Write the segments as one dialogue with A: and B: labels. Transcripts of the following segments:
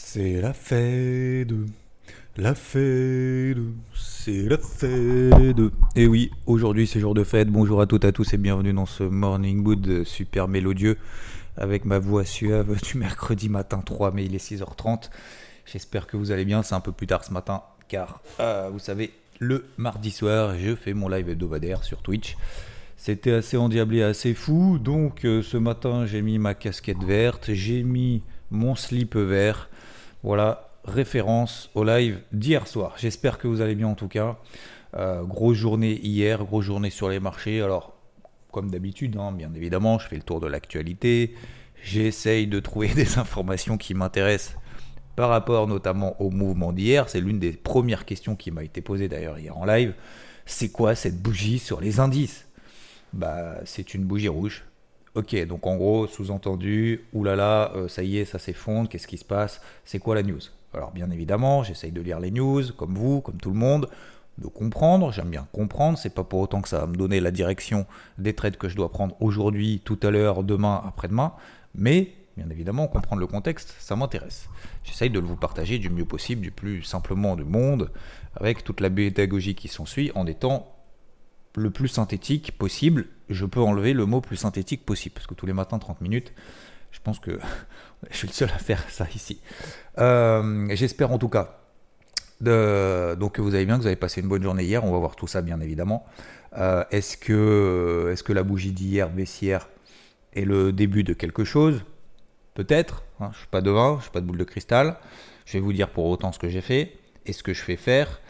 A: C'est la Fed, la Fed, c'est la Fed. Et oui, aujourd'hui c'est jour de fête. Bonjour à toutes et à tous et bienvenue dans ce Morning Mood super mélodieux avec ma voix suave du mercredi matin 3 mai, il est 6h30. J'espère que vous allez bien, c'est un peu plus tard ce matin car euh, vous savez, le mardi soir, je fais mon live hebdomadaire sur Twitch. C'était assez endiablé, assez fou. Donc euh, ce matin, j'ai mis ma casquette verte, j'ai mis mon slip vert. Voilà, référence au live d'hier soir. J'espère que vous allez bien en tout cas. Euh, grosse journée hier, grosse journée sur les marchés. Alors, comme d'habitude, hein, bien évidemment, je fais le tour de l'actualité. J'essaye de trouver des informations qui m'intéressent par rapport notamment au mouvement d'hier. C'est l'une des premières questions qui m'a été posée d'ailleurs hier en live. C'est quoi cette bougie sur les indices? Bah, c'est une bougie rouge. Ok, donc en gros, sous-entendu, oulala, euh, ça y est, ça s'effondre, qu'est-ce qui se passe? C'est quoi la news? Alors bien évidemment, j'essaye de lire les news, comme vous, comme tout le monde, de comprendre, j'aime bien comprendre, c'est pas pour autant que ça va me donner la direction des trades que je dois prendre aujourd'hui, tout à l'heure, demain, après-demain, mais bien évidemment, comprendre le contexte, ça m'intéresse. J'essaye de vous partager du mieux possible, du plus simplement du monde, avec toute la pédagogie qui s'ensuit, en étant le plus synthétique possible. Je peux enlever le mot plus synthétique possible, parce que tous les matins, 30 minutes, je pense que je suis le seul à faire ça ici. Euh, j'espère en tout cas donc vous avez bien, que vous avez passé une bonne journée hier. On va voir tout ça bien évidemment. Euh, est-ce que, est que la bougie d'hier baissière est le début de quelque chose? Peut-être. Hein, je ne suis pas devin, je ne suis pas de boule de cristal. Je vais vous dire pour autant ce que j'ai fait et ce que je fais faire.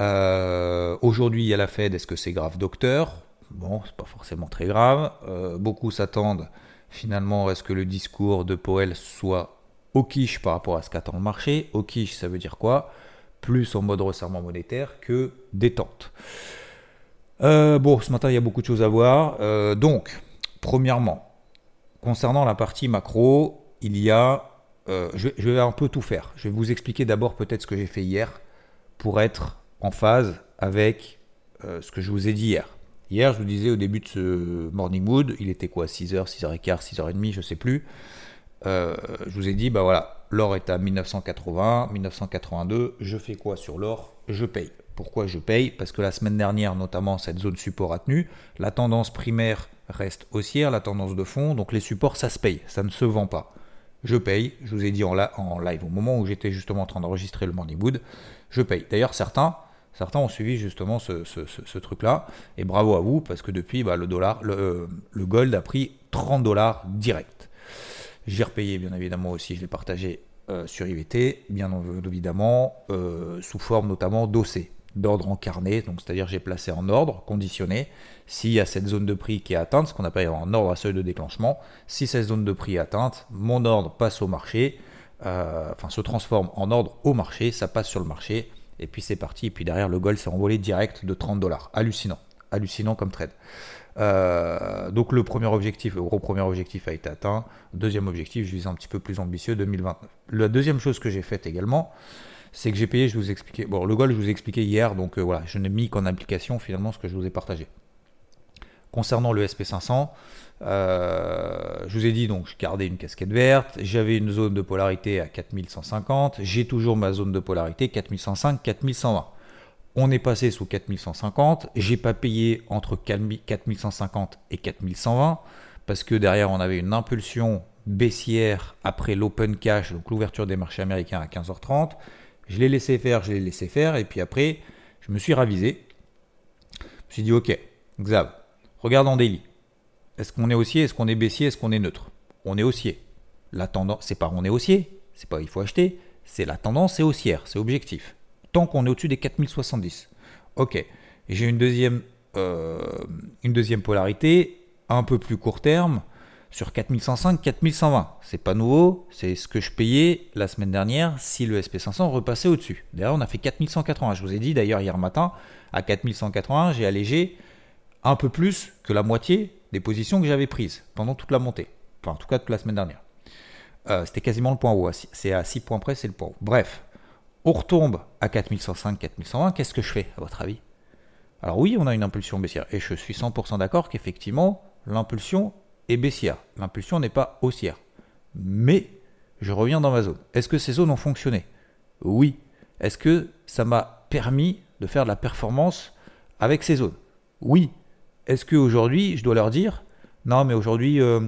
A: Euh, aujourd'hui, il y a la Fed. Est-ce que c'est grave, docteur? Bon, c'est pas forcément très grave. Euh, beaucoup s'attendent finalement à ce que le discours de Powell soit au quiche par rapport à ce qu'attend le marché. Au quiche, ça veut dire quoi? Plus en mode resserrement monétaire que détente. Euh, bon, ce matin, il y a beaucoup de choses à voir. donc, premièrement, concernant la partie macro, il y a. je vais un peu tout faire. Je vais vous expliquer d'abord peut-être ce que j'ai fait hier pour être en phase avec euh, ce que je vous ai dit hier. Hier, je vous disais au début de ce morning mood, il était quoi 6h, 6h15, 6h30, je sais plus. Euh, je vous ai dit, bah voilà, l'or est à 1980, 1982, je fais quoi sur l'or? Je paye. Pourquoi je paye? Parce que la semaine dernière, notamment, cette zone support a tenu. La tendance primaire reste haussière, la tendance de fond, donc les supports, ça se paye, ça ne se vend pas. Je paye, je vous ai dit en, en live au moment où j'étais justement en train d'enregistrer le morning mood, je paye. D'ailleurs, certains, certains ont suivi justement ce, truc-là. Et bravo à vous, parce que depuis, bah, le, dollar, le, gold a pris 30 dollars direct. J'ai repayé, bien évidemment, aussi, je l'ai partagé euh, sur IVT, bien évidemment, euh, sous forme notamment d'OC, d'ordre encarné, donc c'est-à-dire j'ai placé en ordre, conditionné, s'il y a cette zone de prix qui est atteinte, ce qu'on appelle en ordre à seuil de déclenchement, si cette zone de prix est atteinte, mon ordre passe au marché, euh, enfin se transforme en ordre au marché, ça passe sur le marché, et puis c'est parti. Et puis derrière, le gold s'est envolé direct de 30 dollars. Hallucinant. Hallucinant comme trade. Euh, donc le premier objectif, le gros premier objectif a été atteint. Deuxième objectif, je vise un petit peu plus ambitieux, 2029. La deuxième chose que j'ai faite également, c'est que j'ai payé, je vous expliquais, bon le gold je vous ai expliqué hier, donc euh, voilà, je n'ai mis qu'en application finalement ce que je vous ai partagé. Concernant le SP500, euh, je vous ai dit donc je gardais une casquette verte, j'avais une zone de polarité à 4150, j'ai toujours ma zone de polarité 4105, 4120. On est passé sous 4150, j'ai pas payé entre 4150 et 4120 parce que derrière on avait une impulsion baissière après l'open cash, donc l'ouverture des marchés américains à 15h30. Je l'ai laissé faire, je l'ai laissé faire et puis après je me suis ravisé. Je me suis dit ok, Xav, Regarde en daily. Est-ce qu'on est haussier Est-ce qu'on est baissier Est-ce qu'on est neutre? On est haussier. La tendance, c'est pas on est haussier, c'est pas il faut acheter, c'est la tendance c'est haussière, c'est objectif. Tant qu'on est au-dessus des 4070. Ok. J'ai une deuxième, euh, une deuxième polarité, un peu plus court terme, sur 4105, 4120. C'est pas nouveau, c'est ce que je payais la semaine dernière si le SP500 repassait au-dessus. D'ailleurs, on a fait 4180. Je vous ai dit d'ailleurs hier matin, à 4180, j'ai allégé un peu plus que la moitié des positions que j'avais prises pendant toute la montée. Enfin, en tout cas, toute la semaine dernière. Euh, c'était quasiment le point haut. C'est à 6 points près, c'est le point haut. Bref, on retombe à 4105, 4120. Qu'est-ce que je fais, à votre avis? Alors, oui, on a une impulsion baissière. Et je suis 100% d'accord qu'effectivement, l'impulsion est baissière. L'impulsion n'est pas haussière. Mais je reviens dans ma zone. Est-ce que ces zones ont fonctionné? Oui. Est-ce que ça m'a permis de faire de la performance avec ces zones? Oui. Est-ce qu'aujourd'hui, je dois leur dire, non, mais aujourd'hui, je euh,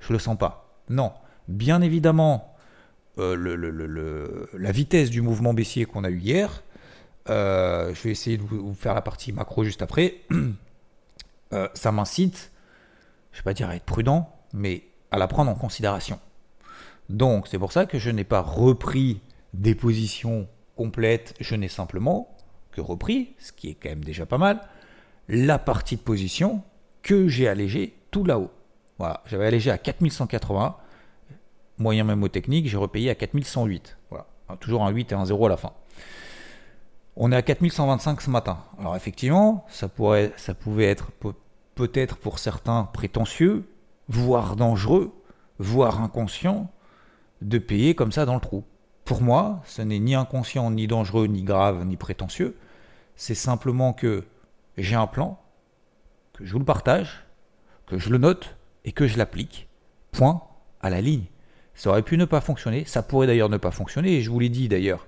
A: je le sens pas? Non. Bien évidemment, euh, la vitesse du mouvement baissier qu'on a eu hier, euh, je vais essayer de vous, faire la partie macro juste après, ça m'incite, je ne vais pas dire à être prudent, mais à la prendre en considération. Donc c'est pour ça que je n'ai pas repris des positions complètes, je n'ai simplement que repris, ce qui est quand même déjà pas mal, la partie de position que j'ai allégée tout là-haut. Voilà, j'avais allégé à 4180, moyen mémo technique, j'ai repayé à 4108. Voilà, toujours un 8 et un 0 à la fin. On est à 4125 ce matin. Alors effectivement, ça, pourrait, ça pouvait être peut-être pour certains prétentieux, voire dangereux, voire inconscient, de payer comme ça dans le trou. Pour moi, ce n'est ni inconscient, ni dangereux, ni grave, ni prétentieux. C'est simplement que j'ai un plan, que je vous le partage, que je le note et que je l'applique. Point à la ligne. Ça aurait pu ne pas fonctionner, ça pourrait d'ailleurs ne pas fonctionner, et je vous l'ai dit d'ailleurs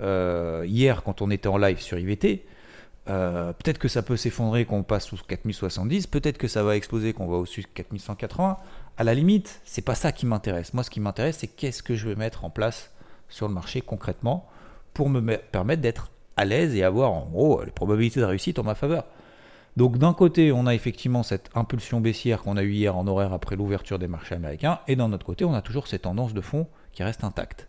A: euh, hier quand on était en live sur IVT, euh, peut-être que ça peut s'effondrer qu'on passe sous 4070, peut-être que ça va exploser qu'on va au-dessus de 4180. À la limite, c'est pas ça qui m'intéresse. Moi, ce qui m'intéresse, c'est qu'est-ce que je vais mettre en place sur le marché concrètement pour me permettre d'être à l'aise et avoir en gros les probabilités de réussite en ma faveur. Donc d'un côté, on a effectivement cette impulsion baissière qu'on a eue hier en horaire après l'ouverture des marchés américains, et d'un autre côté, on a toujours ces tendances de fond qui restent intactes.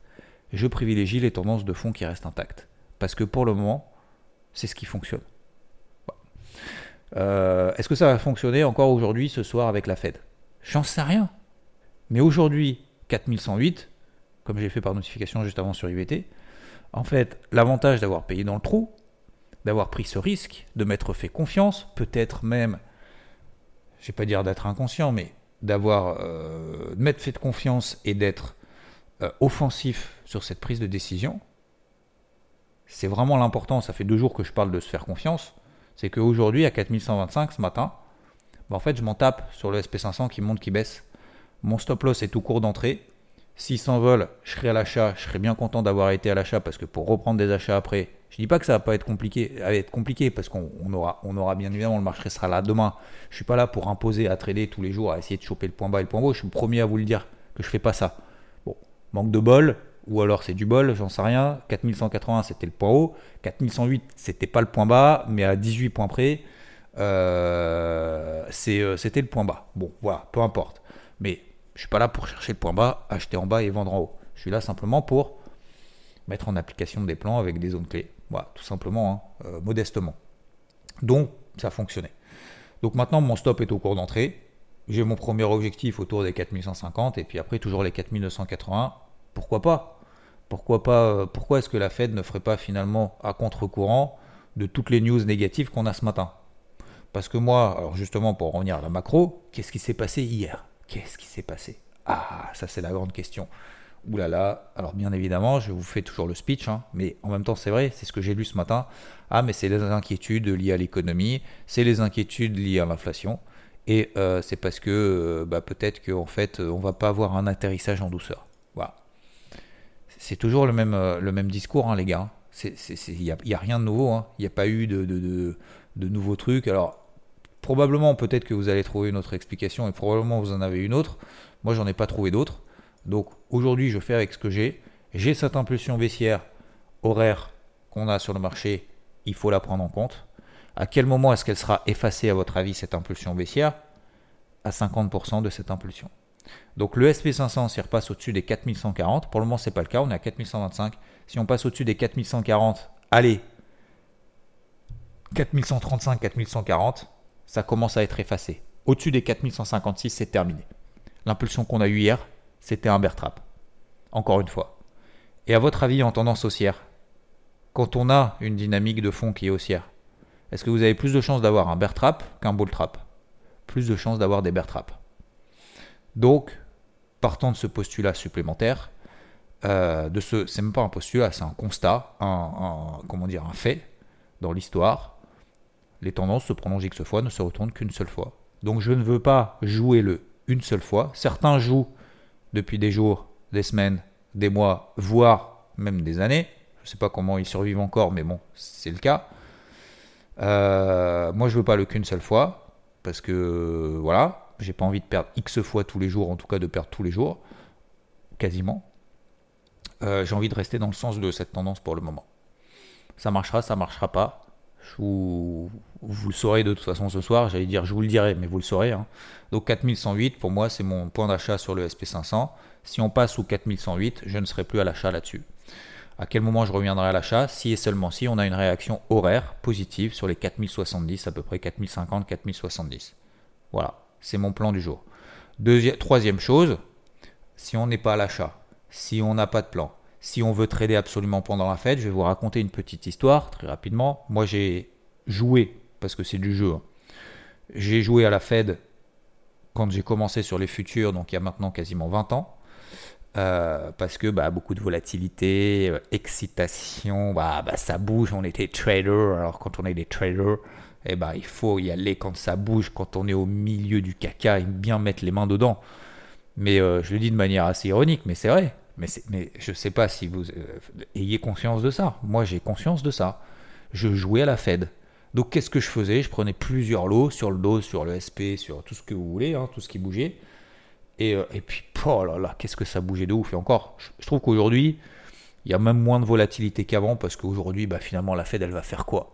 A: Je privilégie les tendances de fond qui restent intactes. Parce que pour le moment, c'est ce qui fonctionne. Euh, est-ce que ça va fonctionner encore aujourd'hui, ce soir, avec la Fed? J'en sais rien. Mais aujourd'hui, 4108, comme j'ai fait par notification juste avant sur IVT, en fait, l'avantage d'avoir payé dans le trou, d'avoir pris ce risque, de m'être fait confiance, peut-être même, je vais pas dire d'être inconscient, mais d'avoir euh, de m'être fait confiance et d'être euh, offensif sur cette prise de décision, c'est vraiment l'important. Ça fait deux jours que je parle de se faire confiance. C'est qu'aujourd'hui, à 4125 ce matin, bah, en fait, je m'en tape sur le SP500 qui monte, qui baisse. Mon stop loss est tout court d'entrée. S'il s'envole, je serai à l'achat. Je serai bien content d'avoir été à l'achat parce que pour reprendre des achats après, je dis pas que ça va pas être compliqué, être compliqué parce qu'on aura, on aura bien évidemment le marché sera là demain. Je suis pas là pour imposer à trader tous les jours, à essayer de choper le point bas et le point haut. Je suis le premier à vous le dire que je fais pas ça. Bon, manque de bol, ou alors c'est du bol, j'en sais rien. 4180 c'était le point haut, 4108 c'était pas le point bas, mais à 18 points près, euh, euh, c'était le point bas. Bon, voilà, peu importe. Mais je suis pas là pour chercher le point bas, acheter en bas et vendre en haut. Je suis là simplement pour mettre en application des plans avec des zones clés. Voilà, tout simplement, hein, euh, modestement. Donc, ça fonctionnait. Donc maintenant, mon stop est au cours d'entrée. J'ai mon premier objectif autour des 4150 et puis après toujours les 4980 pourquoi pas? Pourquoi pas euh, Pourquoi est-ce que la Fed ne ferait pas finalement à contre-courant de toutes les news négatives qu'on a ce matin? Parce que moi, alors justement pour revenir à la macro, qu'est-ce qui s'est passé hier? Qu'est-ce qui s'est passé? Ah, ça c'est la grande question. Ouh là là, alors bien évidemment, je vous fais toujours le speech, hein, mais en même temps c'est vrai, c'est ce que j'ai lu ce matin. Ah, mais c'est les inquiétudes liées à l'économie, c'est les inquiétudes liées à l'inflation, et euh, c'est parce que euh, bah, peut-être qu'en fait on va pas avoir un atterrissage en douceur. Voilà c'est toujours le même, euh, le même discours, hein, les gars. Il n'y a, rien de nouveau. Hein. Il n'y a pas eu de, de, de, nouveaux trucs. Alors, probablement, peut-être que vous allez trouver une autre explication et probablement vous en avez une autre. Moi, j'en ai pas trouvé d'autre. Donc, aujourd'hui, je fais avec ce que j'ai. J'ai cette impulsion baissière horaire qu'on a sur le marché. Il faut la prendre en compte. À quel moment est-ce qu'elle sera effacée, à votre avis, cette impulsion baissière? À 50% de cette impulsion. Donc le SP500, s'il repasse au-dessus des 4140, pour le moment, ce n'est pas le cas, on est à 4125. Si on passe au-dessus des 4140, allez, 4135, 4140, ça commence à être effacé. Au-dessus des 4156, c'est terminé. L'impulsion qu'on a eue hier, c'était un bear trap. Encore une fois. Et à votre avis, en tendance haussière, quand on a une dynamique de fond qui est haussière, est-ce que vous avez plus de chances d'avoir un bear trap qu'un bull trap? Plus de chances d'avoir des bear traps. Donc, partant de ce postulat supplémentaire, euh, de ce, c'est même pas un postulat, c'est un constat, un, comment dire, un fait dans l'histoire. Les tendances se prolongent X fois, ne se retournent qu'une seule fois. Donc je ne veux pas jouer le une seule fois. Certains jouent depuis des jours des semaines, des mois, voire même des années. Je ne sais pas comment ils survivent encore, mais bon, c'est le cas. Euh, moi, je veux pas le qu'une seule fois, parce que voilà, j'ai pas envie de perdre X fois tous les jours, en tout cas de perdre tous les jours, quasiment. Euh, j'ai envie de rester dans le sens de cette tendance pour le moment. Ça marchera, ça marchera pas. Vous, le saurez de toute façon ce soir, j'allais dire je vous le dirai, mais vous le saurez. Hein. Donc 4108, pour moi, c'est mon point d'achat sur le SP500. Si on passe sous 4108, je ne serai plus à l'achat là-dessus. À quel moment je reviendrai à l'achat? Si et seulement si on a une réaction horaire positive sur les 4070, à peu près 4050, 4070. Voilà, c'est mon plan du jour. Deuxième, troisième chose, si on n'est pas à l'achat, si on n'a pas de plan, si on veut trader absolument pendant la fête, je vais vous raconter une petite histoire très rapidement. Moi j'ai joué, parce que c'est du jeu, hein. j'ai joué à la Fed quand j'ai commencé sur les futurs, donc il y a maintenant quasiment 20 ans. Euh, parce que bah, beaucoup de volatilité, euh, excitation, bah, bah, ça bouge, on était trader, alors quand on est des traders, eh bah, il faut y aller quand ça bouge, quand on est au milieu du caca, et bien mettre les mains dedans. Mais euh, je le dis de manière assez ironique, mais c'est vrai. Mais, je ne sais pas si vous ayez conscience de ça. Moi, j'ai conscience de ça. Je jouais à la Fed. Donc, qu'est-ce que je faisais? Je prenais plusieurs lots sur le dos, sur le SP, sur tout ce que vous voulez, hein, tout ce qui bougeait. Et, et puis, oh là là, qu'est-ce que ça bougeait de ouf. Et encore, je, trouve qu'aujourd'hui, il y a même moins de volatilité qu'avant parce qu'aujourd'hui, bah, finalement, la Fed, elle va faire quoi?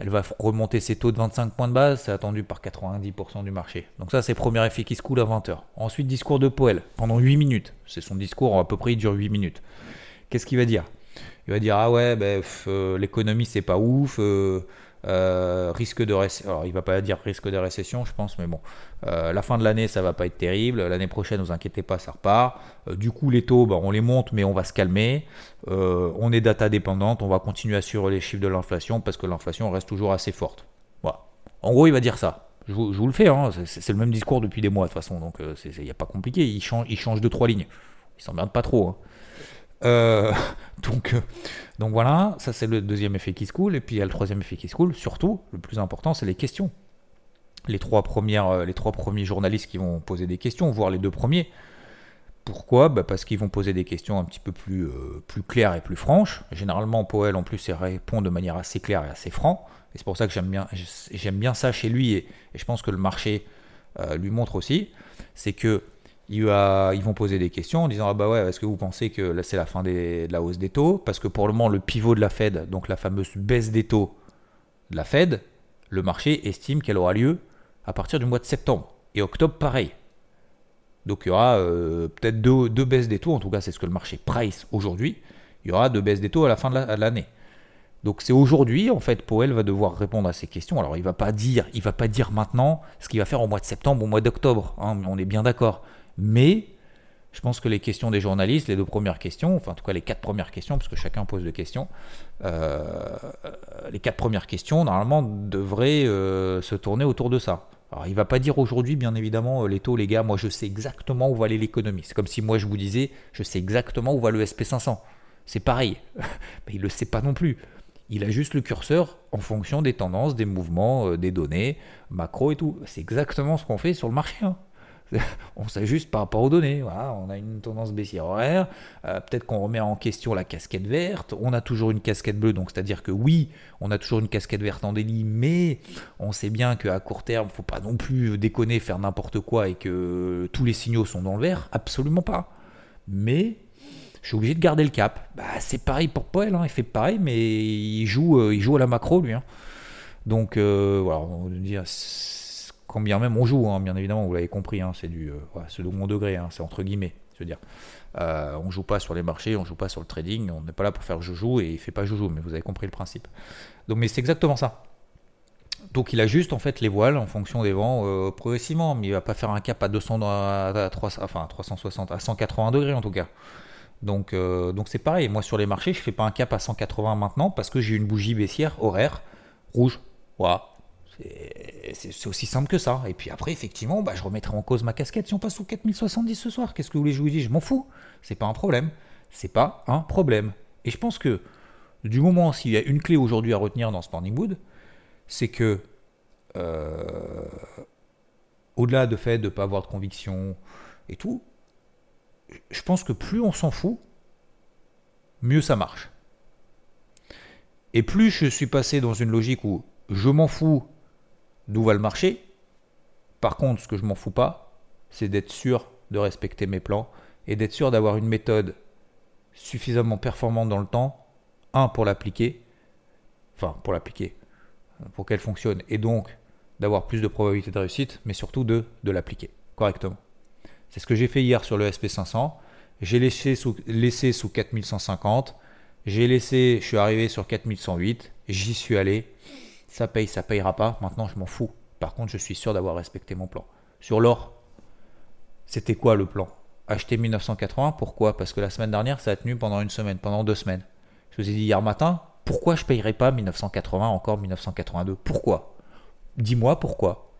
A: Elle va remonter ses taux de 25 points de base, c'est attendu par 90% du marché. Donc ça, c'est le premier effet qui se coule à 20h. Ensuite, discours de Poel pendant 8 minutes. C'est son discours, à peu près, il dure 8 minutes. Qu'est-ce qu'il va dire? Il va dire, ah ouais, bah, euh, l'économie, c'est pas ouf. Euh, euh, risque de récession. Alors, il va pas dire risque de récession, je pense, mais bon. Euh, la fin de l'année, ça va pas être terrible. L'année prochaine, ne vous inquiétez pas, ça repart. Euh, du coup, les taux, bah, on les monte, mais on va se calmer. on est data dépendante. On va continuer à suivre les chiffres de l'inflation parce que l'inflation reste toujours assez forte. Voilà. En gros, il va dire ça. Je vous, le fais, hein. c'est le même discours depuis des mois de toute façon, donc il n'y a pas compliqué. Il change, il change de trois lignes. Il s'emmerde pas trop. Hein. Donc, donc voilà, ça c'est le deuxième effet qui se coule. Et puis il y a le troisième effet qui se coule. Surtout, le plus important, c'est les questions. Les trois, euh, premiers journalistes qui vont poser des questions, voire les deux premiers. Pourquoi? Bah Parce qu'ils vont poser des questions un petit peu plus, plus claires et plus franches. Généralement, Poel, en plus, il répond de manière assez claire et assez franc. Et c'est pour ça que j'aime bien, j'aime bien ça chez lui. Et, je pense que le marché lui montre aussi. C'est que ils vont poser des questions en disant ah bah ouais est-ce que vous pensez que là c'est la fin de la hausse des taux? Parce que pour le moment le pivot de la Fed donc la fameuse baisse des taux de la Fed le marché estime qu'elle aura lieu à partir du mois de septembre et octobre pareil donc il y aura euh, peut-être deux, baisses des taux en tout cas c'est ce que le marché price aujourd'hui il y aura deux baisses des taux à la fin de l'année donc c'est aujourd'hui en fait Powell va devoir répondre à ces questions. Alors il va pas dire, il va pas dire maintenant ce qu'il va faire au mois de septembre, au mois d'octobre. Hein, on est bien d'accord. Mais je pense que les questions des journalistes, les deux premières questions, enfin en tout cas les quatre premières questions, parce que chacun pose des questions, euh, les quatre premières questions normalement devraient euh, se tourner autour de ça. Alors il va pas dire aujourd'hui, bien évidemment, euh, les taux, les gars, moi je sais exactement où va aller l'économie. C'est comme si moi je vous disais, je sais exactement où va le SP500. C'est pareil, mais il le sait pas non plus. Il a juste le curseur en fonction des tendances, des mouvements, des données, macro et tout. C'est exactement ce qu'on fait sur le marché. Hein. on s'ajuste par rapport aux données. on a une tendance baissière horaire. Euh, peut-être qu'on remet en question la casquette verte. On a toujours une casquette bleue, donc c'est-à-dire que oui, on a toujours une casquette verte en délit, mais on sait bien qu'à court terme, il ne faut pas non plus déconner, faire n'importe quoi et que tous les signaux sont dans le vert. Absolument pas. Mais je suis obligé de garder le cap. Bah, c'est pareil pour Poel, hein. il fait pareil, mais il joue, euh, à la macro lui. Hein. Donc euh, voilà, on va dire quand bien même on joue, hein, bien évidemment, vous l'avez compris, hein, c'est du euh, second degré, hein, c'est entre guillemets, je veux dire. Euh, on joue pas sur les marchés, on joue pas sur le trading, on n'est pas là pour faire joujou et il fait pas joujou, mais vous avez compris le principe. Donc, mais c'est exactement ça. Donc il ajuste en fait les voiles en fonction des vents euh, progressivement, mais il va pas faire un cap à 200, à, 300, enfin à 360, à 180 degrés en tout cas. Donc donc c'est pareil. Moi sur les marchés, je fais pas un cap à 180 maintenant parce que j'ai une bougie baissière horaire rouge. Voilà, c'est aussi simple que ça. Et puis après, effectivement, bah, je remettrai en cause ma casquette si on passe sous 4070 ce soir. Qu'est-ce que vous voulez que je vous dise? Je m'en fous. C'est pas un problème. C'est pas un problème. Et je pense que du moment s'il y a une clé aujourd'hui à retenir dans ce Morning Wood, c'est que euh, au-delà de fait de ne pas avoir de conviction et tout, je pense que plus on s'en fout, mieux ça marche. Et plus je suis passé dans une logique où je m'en fous d'où va le marché, par contre, ce que je m'en fous pas, c'est d'être sûr de respecter mes plans et d'être sûr d'avoir une méthode suffisamment performante dans le temps, un, pour l'appliquer, enfin, pour l'appliquer, pour qu'elle fonctionne, et donc d'avoir plus de probabilité de réussite, mais surtout de, de l'appliquer correctement. C'est ce que j'ai fait hier sur le SP500. J'ai laissé sous, laissé sous 4150. J'ai laissé, je suis arrivé sur 4108. J'y suis allé. Ça paye, ça payera pas. Maintenant, je m'en fous. Par contre, je suis sûr d'avoir respecté mon plan. Sur l'or, c'était quoi le plan? Acheter 1980, pourquoi? Parce que la semaine dernière, ça a tenu pendant une semaine, pendant deux semaines. Je vous ai dit hier matin, pourquoi je ne payerais pas 1980, encore 1982 Pourquoi? Dis-moi pourquoi.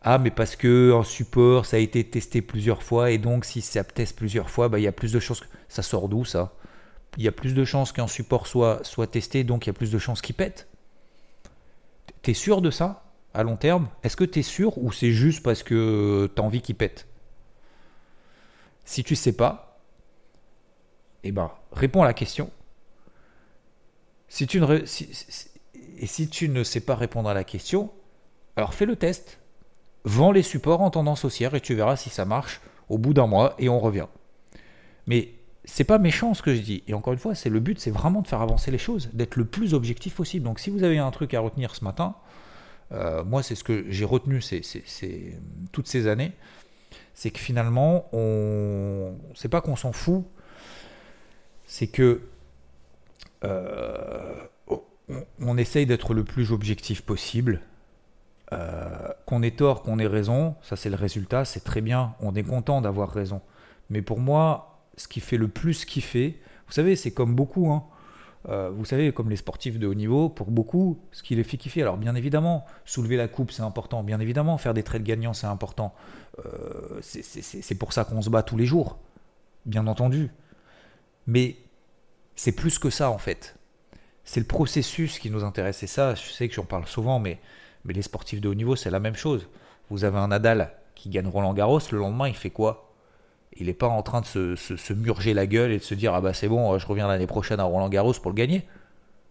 A: Ah, mais parce que un support, ça a été testé plusieurs fois, et donc si ça teste plusieurs fois, bah, il y a plus de chances. Que... Ça sort d'où ça? Il y a plus de chances qu'un support soit, soit testé, donc il y a plus de chances qu'il pète. T'es sûr de ça à long terme? Est-ce que tu es sûr ou c'est juste parce que tu as envie qu'il pète? Si tu sais pas, eh ben, réponds à la question. Si tu ne et si tu ne sais pas répondre à la question, alors fais le test. Vends les supports en tendance haussière et tu verras si ça marche au bout d'un mois et on revient. Mais c'est pas méchant ce que je dis. Et encore une fois, c'est le but, c'est vraiment de faire avancer les choses, d'être le plus objectif possible. Donc si vous avez un truc à retenir ce matin, euh, moi, c'est ce que j'ai retenu c'est, toutes ces années. C'est que finalement, on, c'est pas qu'on s'en fout, c'est que euh, on, essaye d'être le plus objectif possible. Euh, qu'on ait tort, qu'on ait raison, ça c'est le résultat, c'est très bien. On est content d'avoir raison. Mais pour moi, ce qui fait le plus kiffer, vous savez, c'est comme beaucoup. Hein, euh, vous savez, comme les sportifs de haut niveau, pour beaucoup, ce qui les fait kiffer, alors bien évidemment, soulever la coupe, c'est important, bien évidemment, faire des trades gagnants, c'est important. Euh, c'est pour ça qu'on se bat tous les jours, bien entendu. Mais c'est plus que ça, en fait. C'est le processus qui nous intéresse. Et ça, je sais que j'en parle souvent, mais, mais les sportifs de haut niveau, c'est la même chose. Vous avez un Nadal qui gagne Roland Garros, le lendemain, il fait quoi? Il n'est pas en train de se, murger la gueule et de se dire ah bah c'est bon, je reviens l'année prochaine à Roland Garros pour le gagner.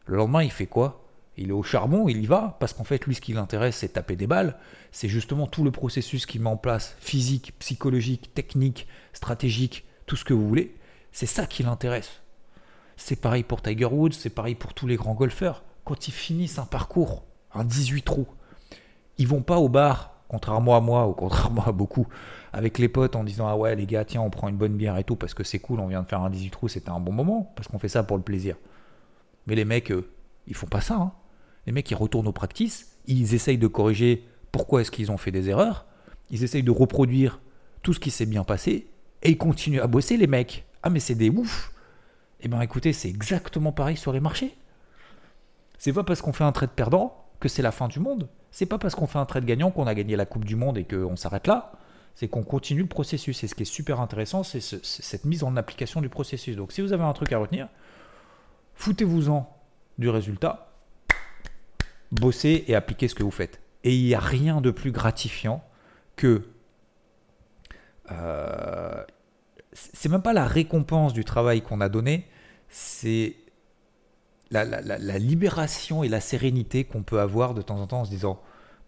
A: Le lendemain, il fait quoi? Il est au charbon, il y va, parce qu'en fait, lui, ce qui l'intéresse, c'est taper des balles. C'est justement tout le processus qu'il met en place, physique, psychologique, technique, stratégique, tout ce que vous voulez. C'est ça qui l'intéresse. C'est pareil pour Tiger Woods, c'est pareil pour tous les grands golfeurs. Quand ils finissent un parcours, un 18 trous, ils vont pas au bar, contrairement à moi ou contrairement à beaucoup, avec les potes en disant ah ouais les gars tiens on prend une bonne bière et tout parce que c'est cool on vient de faire un 18 trous c'était un bon moment parce qu'on fait ça pour le plaisir. Mais les mecs euh, ils font pas ça hein. les mecs ils retournent aux practices ils essayent de corriger pourquoi est-ce qu'ils ont fait des erreurs ils essayent de reproduire tout ce qui s'est bien passé et ils continuent à bosser les mecs. Ah mais c'est des ouf eh ben écoutez c'est exactement pareil sur les marchés. C'est pas parce qu'on fait un trade perdant que c'est la fin du monde. C'est pas parce qu'on fait un trade gagnant qu'on a gagné la Coupe du Monde et qu'on s'arrête là c'est qu'on continue le processus. Et ce qui est super intéressant, c'est cette mise en application du processus. Donc si vous avez un truc à retenir, foutez-vous-en du résultat, bossez et appliquez ce que vous faites. Et il n'y a rien de plus gratifiant que... Euh, c'est même pas la récompense du travail qu'on a donné, c'est la, la, libération et la sérénité qu'on peut avoir de temps en temps en se disant,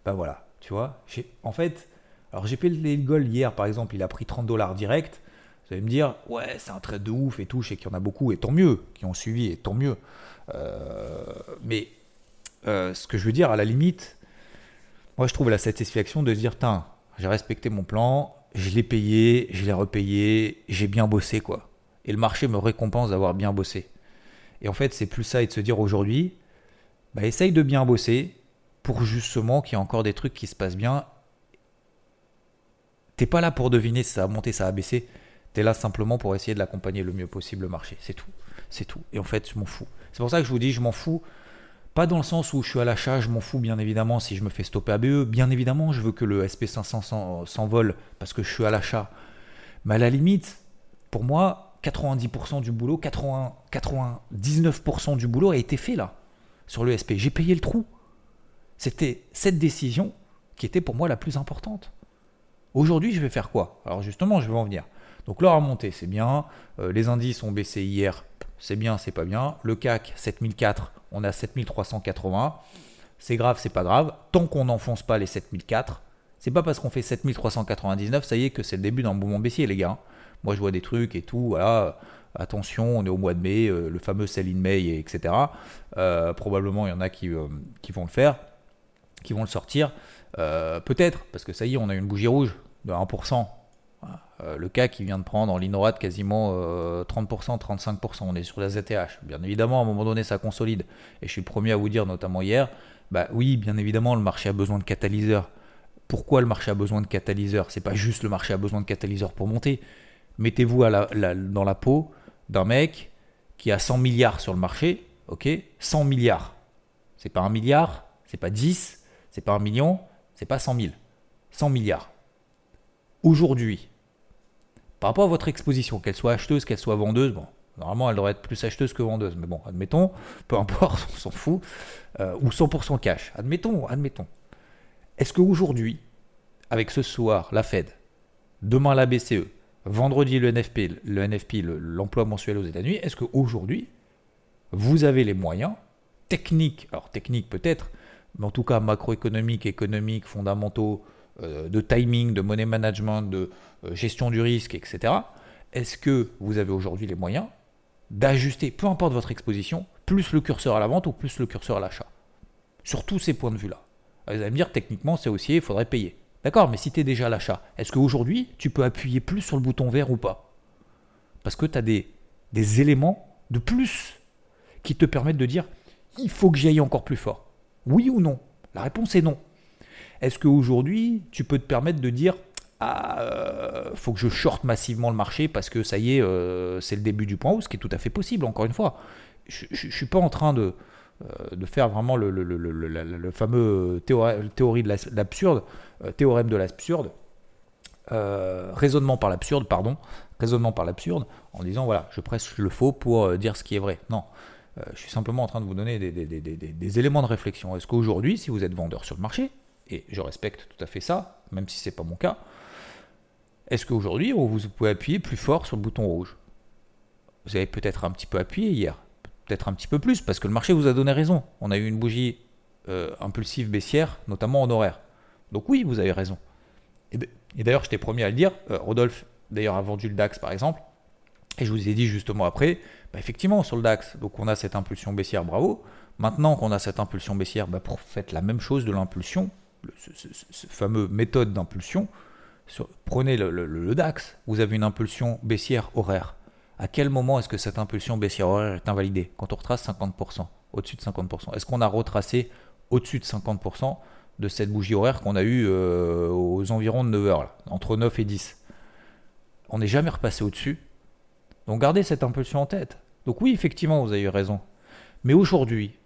A: ben voilà, tu vois, en fait, alors j'ai payé le gold hier, par exemple, il a pris 30 dollars direct. Vous allez me dire, ouais, c'est un trade de ouf et tout, je sais qu'il y en a beaucoup, et tant mieux, qui ont suivi, et tant mieux. Euh, mais euh, ce que je veux dire, à la limite, moi je trouve la satisfaction de se dire, tiens, j'ai respecté mon plan, je l'ai payé, je l'ai repayé, j'ai bien bossé, quoi. Et le marché me récompense d'avoir bien bossé. Et en fait, c'est plus ça, et de se dire aujourd'hui, bah, essaye de bien bosser pour justement qu'il y ait encore des trucs qui se passent bien T'es pas là pour deviner si ça a monté, ça a baissé. Tu es là simplement pour essayer de l'accompagner le mieux possible le marché. C'est tout. C'est tout. Et en fait, je m'en fous. C'est pour ça que je vous dis, je m'en fous. Pas dans le sens où je suis à l'achat, je m'en fous bien évidemment si je me fais stopper à BE. Bien évidemment, je veux que le SP500 s'envole parce que je suis à l'achat. Mais à la limite, pour moi, 90% du boulot, 80, 99% du boulot a été fait là, sur le SP. J'ai payé le trou. C'était cette décision qui était pour moi la plus importante. Aujourd'hui, je vais faire quoi? Alors justement, je vais en venir. Donc la remontée, c'est bien. Euh, les indices ont baissé hier, c'est bien, c'est pas bien. Le CAC 7004, on a 7380. C'est grave, c'est pas grave. Tant qu'on n'enfonce pas les 7004, c'est pas parce qu'on fait 7399, ça y est, que c'est le début d'un mouvement baissier, les gars. Hein. Moi, je vois des trucs et tout, voilà. Attention, on est au mois de mai, euh, le fameux sell in May, etc. Euh, probablement, il y en a qui, qui, vont le faire, qui vont le sortir. Peut-être, parce que ça y est, on a une bougie rouge de 1%. Euh, le cas qui vient de prendre en ligne droite quasiment 30%, euh, 35%. On est sur la ZTH. Bien évidemment, à un moment donné, ça consolide. Et je suis le premier à vous dire, notamment hier, bah oui, bien évidemment, le marché a besoin de catalyseurs. Pourquoi le marché a besoin de catalyseurs? C'est pas juste le marché a besoin de catalyseurs pour monter. Mettez-vous dans la peau d'un mec qui a 100 milliards sur le marché, ok? 100 milliards. C'est pas un milliard, c'est pas 10, c'est pas un million, c'est pas 100 000. 100 milliards. Aujourd'hui, par rapport à votre exposition, qu'elle soit acheteuse, qu'elle soit vendeuse, bon, normalement elle devrait être plus acheteuse que vendeuse, mais bon, admettons, peu importe, on s'en fout, euh, ou 100% cash, admettons, admettons. Est-ce qu'aujourd'hui, avec ce soir la Fed, demain la BCE, vendredi le NFP, le NFP, l'emploi mensuel aux États-Unis, est-ce qu'aujourd'hui, vous avez les moyens techniques, alors techniques peut-être, mais en tout cas macroéconomiques, économiques, fondamentaux, de timing, de money management, de euh, gestion du risque, etc. Est-ce que vous avez aujourd'hui les moyens d'ajuster, peu importe votre exposition, plus le curseur à la vente ou plus le curseur à l'achat? Sur tous ces points de vue-là. Vous allez me dire, techniquement, c'est aussi, il faudrait payer. D'accord, mais si tu es déjà à l'achat, est-ce qu'aujourd'hui, tu peux appuyer plus sur le bouton vert ou pas? Parce que tu as des, des éléments de plus qui te permettent de dire, il faut que j'y aille encore plus fort. Oui ou non? La réponse est non. Est-ce qu'aujourd'hui, tu peux te permettre de dire ah, euh, faut que je shorte massivement le marché parce que ça y est, euh, c'est le début du point haut, ce qui est tout à fait possible, encore une fois. Je ne suis pas en train de, euh, de faire vraiment le, fameux théorème de l'absurde, raisonnement par l'absurde, pardon, raisonnement par l'absurde, en disant voilà, je presse le faux pour dire ce qui est vrai. Non. je suis simplement en train de vous donner des, des éléments de réflexion. Est-ce qu'aujourd'hui, si vous êtes vendeur sur le marché, et je respecte tout à fait ça, même si ce n'est pas mon cas, est-ce qu'aujourd'hui, vous pouvez appuyer plus fort sur le bouton rouge? Vous avez peut-être un petit peu appuyé hier, peut-être un petit peu plus, parce que le marché vous a donné raison. On a eu une bougie euh, impulsive baissière, notamment en horaire. Donc oui, vous avez raison. Et, d'ailleurs, j'étais premier à le dire. Euh, Rodolphe, d'ailleurs, a vendu le DAX, par exemple. Et je vous ai dit justement après, bah, effectivement, sur le DAX, donc on a cette impulsion baissière, bravo. Maintenant qu'on a cette impulsion baissière, bah, faites la même chose de l'impulsion ce, fameux méthode d'impulsion, prenez le, DAX, vous avez une impulsion baissière horaire. À quel moment est-ce que cette impulsion baissière horaire est invalidée Quand on retrace 50%, au-dessus de 50%. Est-ce qu'on a retracé au-dessus de 50% de cette bougie horaire qu'on a eue euh, aux environs de 9 heures, entre 9 et 10 On n'est jamais repassé au-dessus. Donc gardez cette impulsion en tête. Donc oui, effectivement, vous avez raison. Mais aujourd'hui,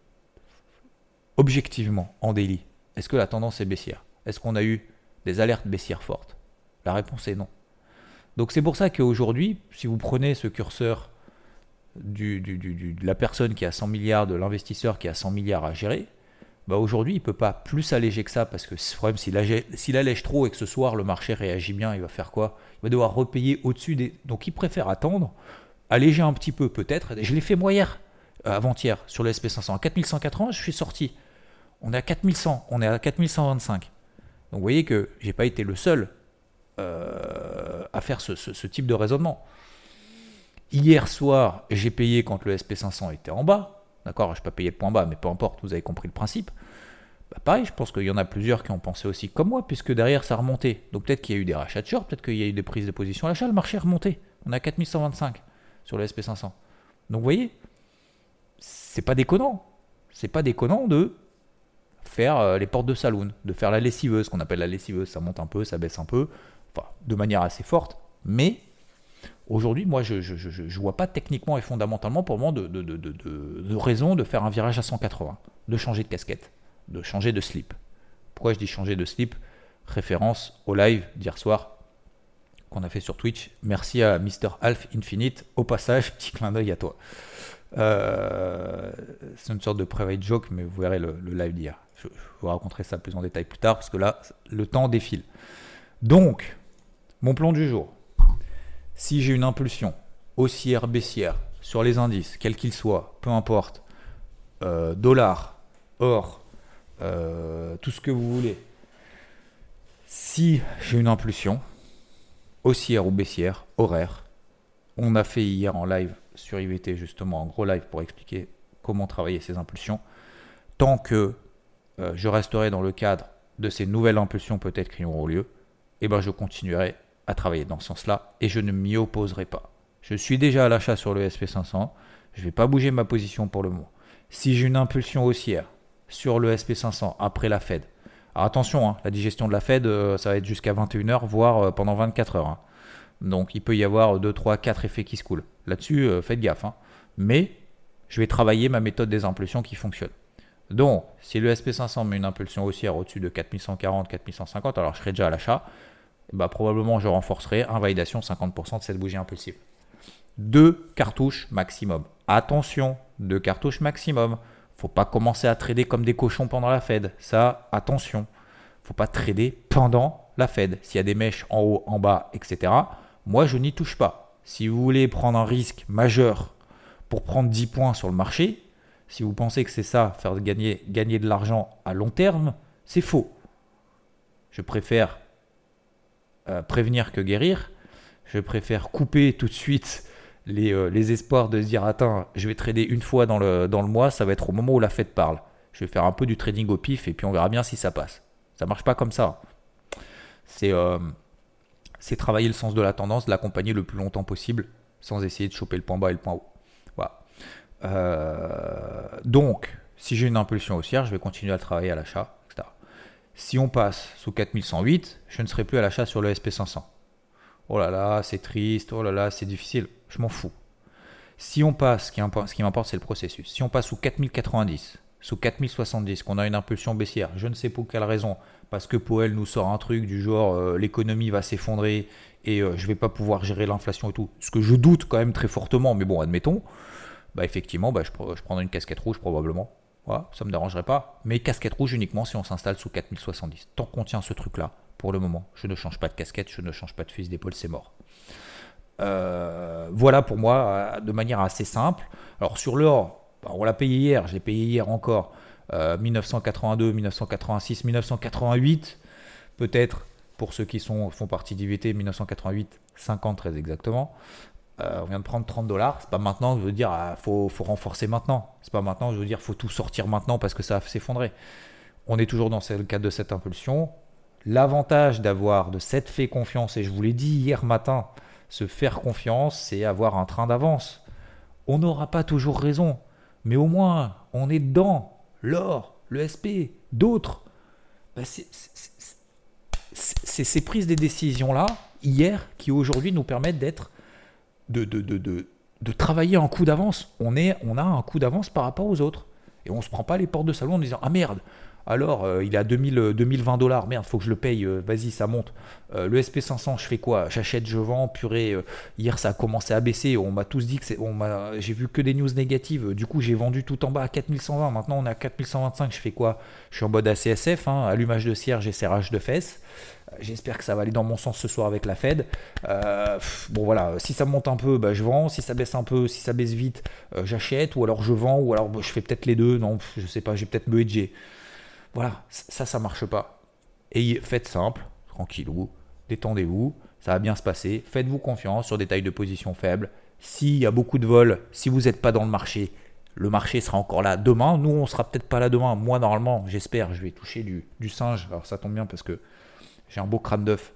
A: objectivement, en daily, est-ce que la tendance est baissière? Est-ce qu'on a eu des alertes baissières fortes? La réponse est non. Donc c'est pour ça qu'aujourd'hui, si vous prenez ce curseur du, de la personne qui a 100 milliards, de l'investisseur qui a 100 milliards à gérer, bah aujourd'hui il ne peut pas plus alléger que ça parce que ce problème, s'il allège trop et que ce soir le marché réagit bien, il va faire quoi? Il va devoir repayer au-dessus des... Donc il préfère attendre, alléger un petit peu peut-être. Je l'ai fait moi hier, euh, avant-hier, sur le SP500. À 4180, je suis sorti on est à 4100, on est à 4125. Donc vous voyez que j'ai pas été le seul euh, à faire ce, type de raisonnement. Hier soir, j'ai payé quand le SP500 était en bas. D'accord, je n'ai pas payé le point bas, mais peu importe, vous avez compris le principe. Bah pareil, je pense qu'il y en a plusieurs qui ont pensé aussi comme moi, puisque derrière ça a remonté. Donc peut-être qu'il y a eu des rachats de short, peut-être qu'il y a eu des prises de position à l'achat, le marché est remonté. On est à 4125 sur le SP500. Donc vous voyez, c'est pas déconnant. C'est pas déconnant de faire euh, les portes de saloon, de faire la lessiveuse, qu'on appelle la lessiveuse, ça monte un peu, ça baisse un peu, enfin, de manière assez forte, mais aujourd'hui, moi, je ne vois pas techniquement et fondamentalement pour moi de, de, de, de, raison de faire un virage à 180, de changer de casquette, de changer de slip. Pourquoi je dis changer de slip? Référence au live d'hier soir qu'on a fait sur Twitch. Merci à Mr. Alf Infinite. Au passage, petit clin d'œil à toi. Euh, c'est une sorte de private joke, mais vous verrez le, le live d'hier. Je, vous raconterai ça plus en détail plus tard, parce que là, le temps défile. Donc, mon plan du jour. Si j'ai une impulsion haussière, baissière sur les indices, quels qu'ils soient, peu importe, euh, dollars, or, euh, tout ce que vous voulez. Si j'ai une impulsion haussière ou baissière, horaire, on a fait hier en live sur IVT justement, en gros live pour expliquer comment travailler ces impulsions. Tant que euh, je resterai dans le cadre de ces nouvelles impulsions peut-être qui auront lieu, et eh ben je continuerai à travailler dans ce sens-là et je ne m'y opposerai pas. Je suis déjà à l'achat sur le SP500, je ne vais pas bouger ma position pour le moment. Si j'ai une impulsion haussière sur le SP500 après la Fed, attention, hein, la digestion de la Fed, euh, ça va être jusqu'à 21h, voire euh, pendant 24 heures. Hein. Donc il peut y avoir 2, 3, 4 effets qui se coulent. Là-dessus, faites gaffe. Hein. Mais je vais travailler ma méthode des impulsions qui fonctionne. Donc, si le SP500 met une impulsion haussière au-dessus de 4140, 4150, alors je serai déjà à l'achat, bah, probablement je renforcerai invalidation 50% de cette bougie impulsive. Deux cartouches maximum. Attention, deux cartouches maximum. Faut pas commencer à trader comme des cochons pendant la Fed. Ça, attention. Faut pas trader pendant la Fed. S'il y a des mèches en haut, en bas, etc. Moi, je n'y touche pas. Si vous voulez prendre un risque majeur pour prendre 10 points sur le marché, si vous pensez que c'est ça, faire gagner, gagner de l'argent à long terme, c'est faux. Je préfère euh, prévenir que guérir. Je préfère couper tout de suite euh, les, espoirs de se dire attends, je vais trader une fois dans le, mois, ça va être au moment où la fête parle. Je vais faire un peu du trading au pif et puis on verra bien si ça passe. Ça marche pas comme ça. C'est euh, travailler le sens de la tendance, l'accompagner le plus longtemps possible sans essayer de choper le point bas et le point haut. Euh, donc, si j'ai une impulsion haussière, je vais continuer à travailler à l'achat, etc. Si on passe sous 4108, je ne serai plus à l'achat sur le SP500. Oh là là, c'est triste, oh là là, c'est difficile je m'en fous. Si on passe, ce qui m'importe, c'est le processus. Si on passe sous 4090, sous 4070, qu'on a une impulsion baissière, je ne sais pour quelle raison, parce que Powell nous sort un truc du genre euh, l'économie va s'effondrer et euh, je ne vais pas pouvoir gérer l'inflation et tout, ce que je doute quand même très fortement, mais bon, admettons, bah effectivement, bah, je, je prendrai une casquette rouge probablement. Voilà, ça ne me dérangerait pas. Mais casquette rouge uniquement si on s'installe sous 4070. Tant qu'on tient ce truc-là, pour le moment, je ne change pas de casquette, je ne change pas de fusil d'épaule, c'est mort. Euh, voilà pour moi, euh, de manière assez simple. Alors sur l'or, bah, on l'a payé hier, je l'ai payé hier encore. 1982, 1986, 1988, peut-être pour ceux qui sont, font partie d'IVT, 1988, 50 très exactement. Euh, on vient de prendre 30 dollars. C'est pas maintenant je veux dire, ah, faut, faut, renforcer maintenant. C'est pas maintenant je veux dire, faut tout sortir maintenant parce que ça va s'effondrer. On est toujours dans le cadre de cette impulsion. L'avantage d'avoir de cette fait confiance, et je vous l'ai dit hier matin, se faire confiance, c'est avoir un train d'avance. On n'aura pas toujours raison, mais au moins on est dedans. L'or, le SP, d'autres. Bah, c'est ces prises des décisions-là, hier, qui aujourd'hui nous permettent d'être. De, travailler un coup d'avance. On, on a un coup d'avance par rapport aux autres. Et on ne se prend pas les portes de salon en disant Ah merde, alors euh, il est à 2000, 2020 dollars, merde, faut que je le paye, euh, vas-y, ça monte. Euh, le SP500, je fais quoi? J'achète, je vends, purée. hier, ça a commencé à baisser. On m'a tous dit que c'est. J'ai vu que des news négatives. Du coup, j'ai vendu tout en bas à 4120. Maintenant, on est à 4125. Je fais quoi? Je suis en mode ACSF, hein, allumage de cierge et serrage de fesses. J'espère que ça va aller dans mon sens ce soir avec la Fed. bon voilà, si ça monte un peu, bah, je vends. Si ça baisse un peu, si ça baisse vite, j'achète. Ou alors je vends. Ou alors bah, je fais peut-être les deux. Non, je sais pas, j'ai peut-être me hedger. Voilà, ça, ça marche pas. Et faites simple, tranquillou, détendez-vous, ça va bien se passer. Faites-vous confiance sur des tailles de position faibles. S'il y a beaucoup de vols, si vous n'êtes pas dans le marché, le marché sera encore là demain. Nous, on sera peut-être pas là demain. Moi, normalement, j'espère, je vais toucher du, singe. Alors, ça tombe bien parce que j'ai un beau crâne d'œuf.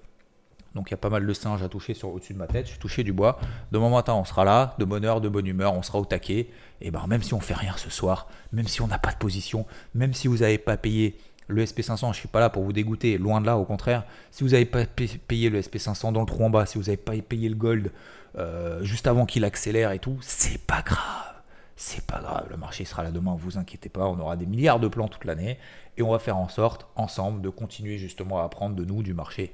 A: Donc, il y a pas mal de singes à toucher sur au-dessus de ma tête. Je suis touché du bois. Demain matin, on sera là, de bonne heure, de bonne humeur. On sera au taquet et ben même si on fait rien ce soir, même si on n'a pas de position, même si vous n'avez pas payé le SP500, je ne suis pas là pour vous dégoûter, loin de là, au contraire. Si vous n'avez pas payé le SP500 dans le trou en bas, si vous n'avez pas payé le gold euh, juste avant qu'il accélère et tout, c'est pas grave. C'est pas grave, le marché sera là demain, vous inquiétez pas, on aura des milliards de plans toute l'année et on va faire en sorte, ensemble, de continuer justement à apprendre de nous, du marché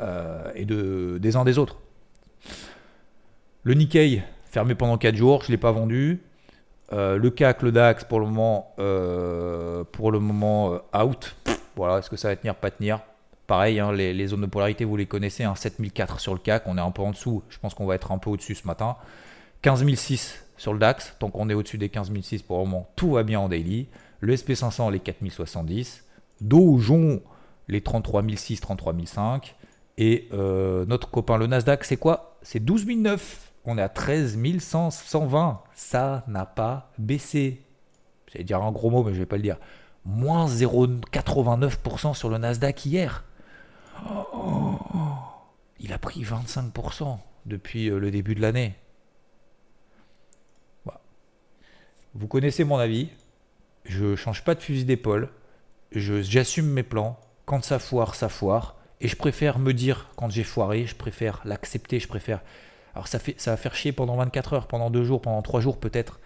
A: euh, et de, des uns des autres. Le Nikkei, fermé pendant 4 jours, je ne l'ai pas vendu. Euh, le CAC, le DAX, pour le moment, euh, pour le moment out. Voilà, est-ce que ça va tenir, pas tenir? Pareil, hein, les, zones de polarité, vous les connaissez, hein, 7004 sur le CAC, on est un peu en dessous. Je pense qu'on va être un peu au-dessus ce matin. 15006 sur le DAX, tant qu'on est au-dessus des 15006 pour le moment, tout va bien en daily. Le SP500, les 4070. Dojon, les 33006, 33005. Et euh, notre copain le Nasdaq, c'est quoi? C'est 12009. On est à 13 120. Ça n'a pas baissé. J'allais dire un gros mot, mais je ne vais pas le dire. Moins 0,89% sur le Nasdaq hier. il a pris 25% depuis euh, le début de l'année. Vous connaissez mon avis. Je change pas de fusil d'épaule. J'assume mes plans. Quand ça foire, ça foire. Et je préfère me dire, quand j'ai foiré, je préfère l'accepter. Je préfère. Alors ça, fait, ça va faire chier pendant 24 heures, pendant 2 jours, pendant 3 jours peut-être.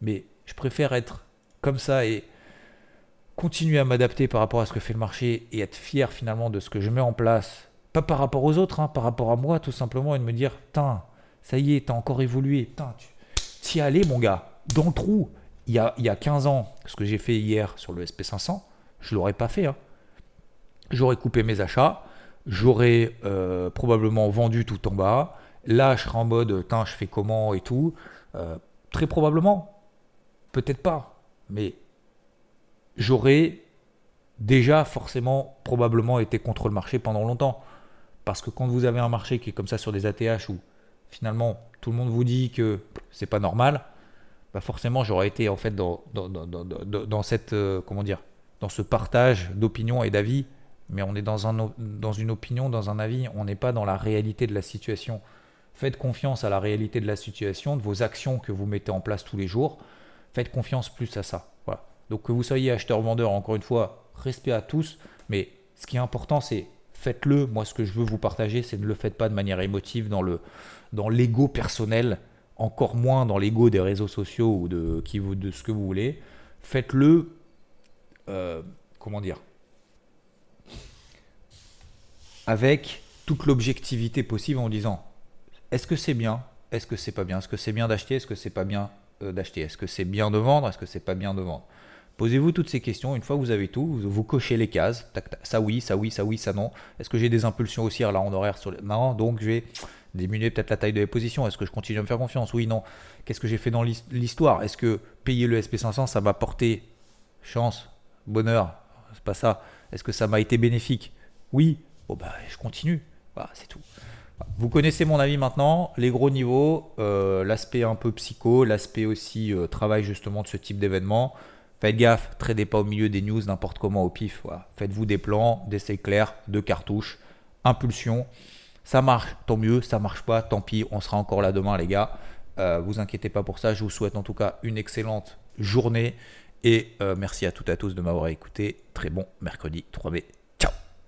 A: Mais je préfère être comme ça et continuer à m'adapter par rapport à ce que fait le marché et être fier finalement de ce que je mets en place. Pas par rapport aux autres, hein, par rapport à moi tout simplement et de me dire, putain, ça y est, t'as encore évolué, putain, tu y allé mon gars, dans le trou. Il y a, il y a 15 ans, ce que j'ai fait hier sur le SP500, je l'aurais pas fait. Hein. J'aurais coupé mes achats, j'aurais euh, probablement vendu tout en bas. Là, je serais en mode, je fais comment et tout. Euh, très probablement, peut-être pas, mais j'aurais déjà forcément probablement été contre le marché pendant longtemps. Parce que quand vous avez un marché qui est comme ça sur des ATH où finalement tout le monde vous dit que c'est pas normal, bah forcément j'aurais été en fait dans, dans, cette euh, comment dire dans ce partage d'opinions et d'avis, mais on est dans, un, dans une opinion, dans un avis, on n'est pas dans la réalité de la situation. Faites confiance à la réalité de la situation, de vos actions que vous mettez en place tous les jours. Faites confiance plus à ça. Voilà. Donc que vous soyez acheteur-vendeur, encore une fois, respect à tous, mais ce qui est important, c'est faites-le. Moi, ce que je veux vous partager, c'est ne le faites pas de manière émotive dans le dans l'ego personnel, encore moins dans l'ego des réseaux sociaux ou de qui vous de ce que vous voulez. Faites-le, euh, comment dire, avec toute l'objectivité possible en disant est-ce que c'est bien Est-ce que c'est pas bien Est-ce que c'est bien d'acheter Est-ce que c'est pas bien euh, d'acheter Est-ce que c'est bien de vendre Est-ce que c'est pas bien de vendre Posez-vous toutes ces questions. Une fois que vous avez tout, vous, cochez les cases. ça oui, ça oui, ça oui, ça non. Est-ce que j'ai des impulsions haussières là en horaire sur les... Donc je vais diminuer peut-être la taille de mes positions. Est-ce que je continue à me faire confiance? Oui, non. Qu'est-ce que j'ai fait dans l'histoire? Est-ce que payer le SP500, ça m'a porté chance, bonheur? C'est pas ça. Est-ce que ça m'a été bénéfique? Oui. Bon, bah, je continue. Voilà, c'est tout. Vous connaissez mon avis maintenant, les gros niveaux, euh, l'aspect un peu psycho, l'aspect aussi euh, travail justement de ce type d'événement. Faites gaffe, tradez pas au milieu des news n'importe comment au pif. Faites-vous des plans, des essais clairs, de cartouches, impulsion. Ça marche, tant mieux. Ça marche pas, tant pis. On sera encore là demain, les gars. Euh, vous inquiétez pas pour ça. Je vous souhaite en tout cas une excellente journée. Et euh, merci à toutes et à tous de m'avoir écouté. Très bon mercredi 3 mai.